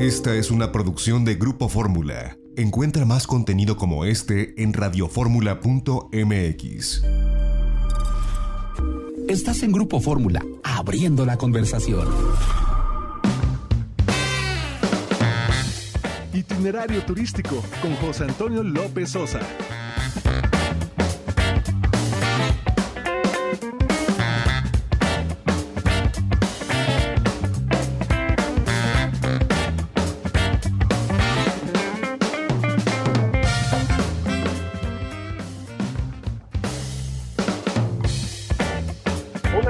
Esta es una producción de Grupo Fórmula. Encuentra más contenido como este en radioformula.mx. Estás en Grupo Fórmula, abriendo la conversación. Itinerario turístico con José Antonio López Sosa.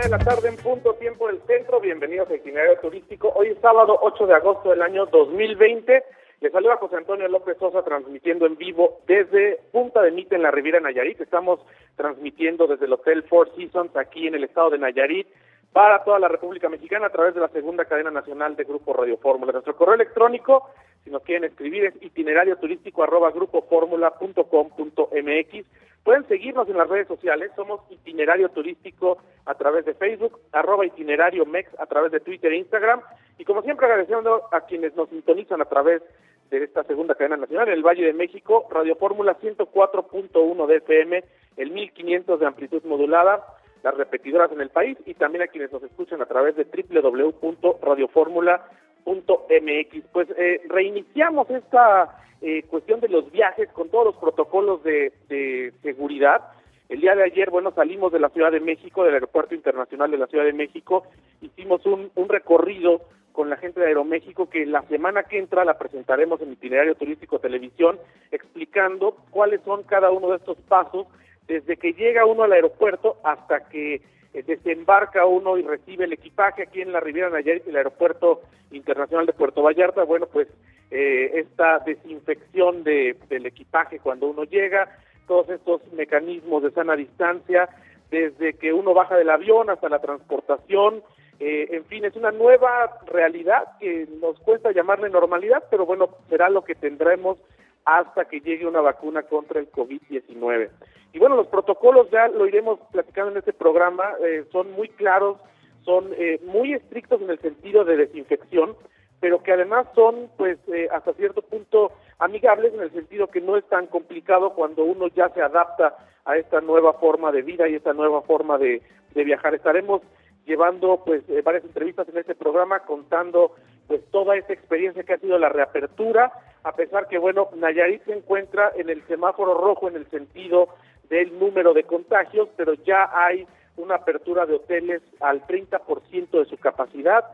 Una de la tarde en punto tiempo del centro, bienvenidos a Itinerario Turístico. Hoy es sábado 8 de agosto del año 2020. Les saluda José Antonio López Sosa transmitiendo en vivo desde Punta de Mita en la Riviera Nayarit. Estamos transmitiendo desde el Hotel Four Seasons aquí en el estado de Nayarit para toda la República Mexicana a través de la segunda cadena nacional de Grupo Radio Fórmula. Nuestro correo electrónico, si nos quieren escribir, es itinerario turístico arroba grupoformula.com.mx. Pueden seguirnos en las redes sociales, somos itinerario turístico a través de Facebook, arroba itinerario MEX a través de Twitter e Instagram. Y como siempre agradeciendo a quienes nos sintonizan a través de esta segunda cadena nacional, en el Valle de México, Radio Fórmula 104.1 de FM, el 1500 de amplitud modulada, las repetidoras en el país y también a quienes nos escuchan a través de www.radioformula.mx. Pues eh, reiniciamos esta eh, cuestión de los viajes con todos los protocolos de, de seguridad. El día de ayer, bueno, salimos de la Ciudad de México, del Aeropuerto Internacional de la Ciudad de México, hicimos un, un recorrido con la gente de Aeroméxico que la semana que entra la presentaremos en itinerario turístico televisión explicando cuáles son cada uno de estos pasos desde que llega uno al aeropuerto hasta que eh, desembarca uno y recibe el equipaje aquí en la Riviera Nayarit, el aeropuerto internacional de Puerto Vallarta, bueno, pues eh, esta desinfección de, del equipaje cuando uno llega, todos estos mecanismos de sana distancia, desde que uno baja del avión hasta la transportación, eh, en fin, es una nueva realidad que nos cuesta llamarle normalidad, pero bueno, será lo que tendremos hasta que llegue una vacuna contra el COVID-19. Y bueno, los protocolos ya lo iremos platicando en este programa, eh, son muy claros, son eh, muy estrictos en el sentido de desinfección, pero que además son pues eh, hasta cierto punto amigables en el sentido que no es tan complicado cuando uno ya se adapta a esta nueva forma de vida y esta nueva forma de, de viajar. Estaremos llevando pues eh, varias entrevistas en este programa contando pues toda esta experiencia que ha sido la reapertura, a pesar que bueno, Nayarit se encuentra en el semáforo rojo en el sentido del número de contagios, pero ya hay una apertura de hoteles al 30% de su capacidad,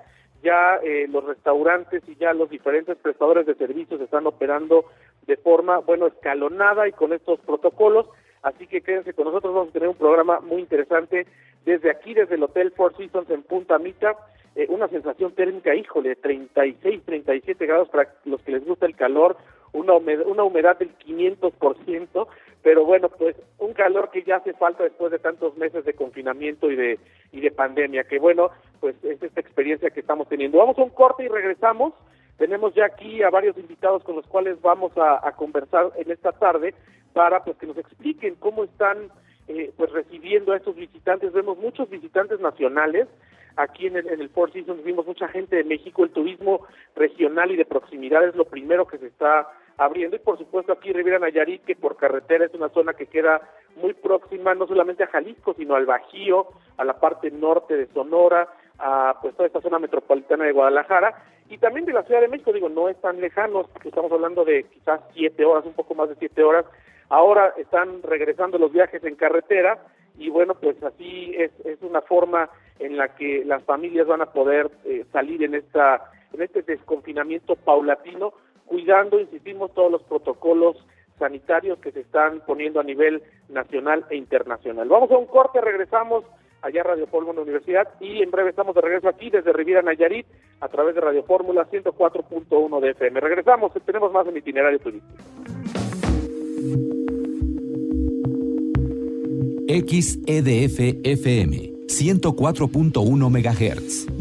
ya eh, los restaurantes y ya los diferentes prestadores de servicios están operando de forma, bueno, escalonada y con estos protocolos, así que quédense con nosotros, vamos a tener un programa muy interesante desde aquí, desde el Hotel Four Seasons en Punta Mita, eh, una sensación térmica, híjole, 36, 37 grados para los que les gusta el calor, una humedad, una humedad del 500%, pero bueno, pues un calor que ya hace falta después de tantos meses de confinamiento y de, y de pandemia, que bueno, pues es esta experiencia que estamos teniendo. Vamos a un corte y regresamos. Tenemos ya aquí a varios invitados con los cuales vamos a, conversar en esta tarde para pues que nos expliquen cómo están eh, pues recibiendo a estos visitantes. Vemos muchos visitantes nacionales. Aquí en el, en el Four Seasons vimos mucha gente de México. El turismo regional y de proximidad es lo primero que se está abriendo. Y por supuesto aquí Riviera Nayarit, que por carretera es una zona que queda muy próxima no solamente a Jalisco, sino al Bajío, a la parte norte de Sonora, a pues toda esta zona metropolitana de Guadalajara y también de la Ciudad de México, digo, no es tan lejano, estamos hablando de quizás siete horas, un poco más de siete horas, ahora están regresando los viajes en carretera y bueno, pues así es, es una forma en la que las familias van a poder eh, salir en esta en este desconfinamiento paulatino, cuidando, insistimos, todos los protocolos sanitarios que se están poniendo a nivel nacional e internacional. Vamos a un corte, regresamos allá a Radio Fórmula Universidad y en breve estamos de regreso aquí desde Riviera Nayarit a través de Radio Fórmula 104.1 de FM. Regresamos, tenemos más en itinerario turístico. XEDF FM 104.1 MHz,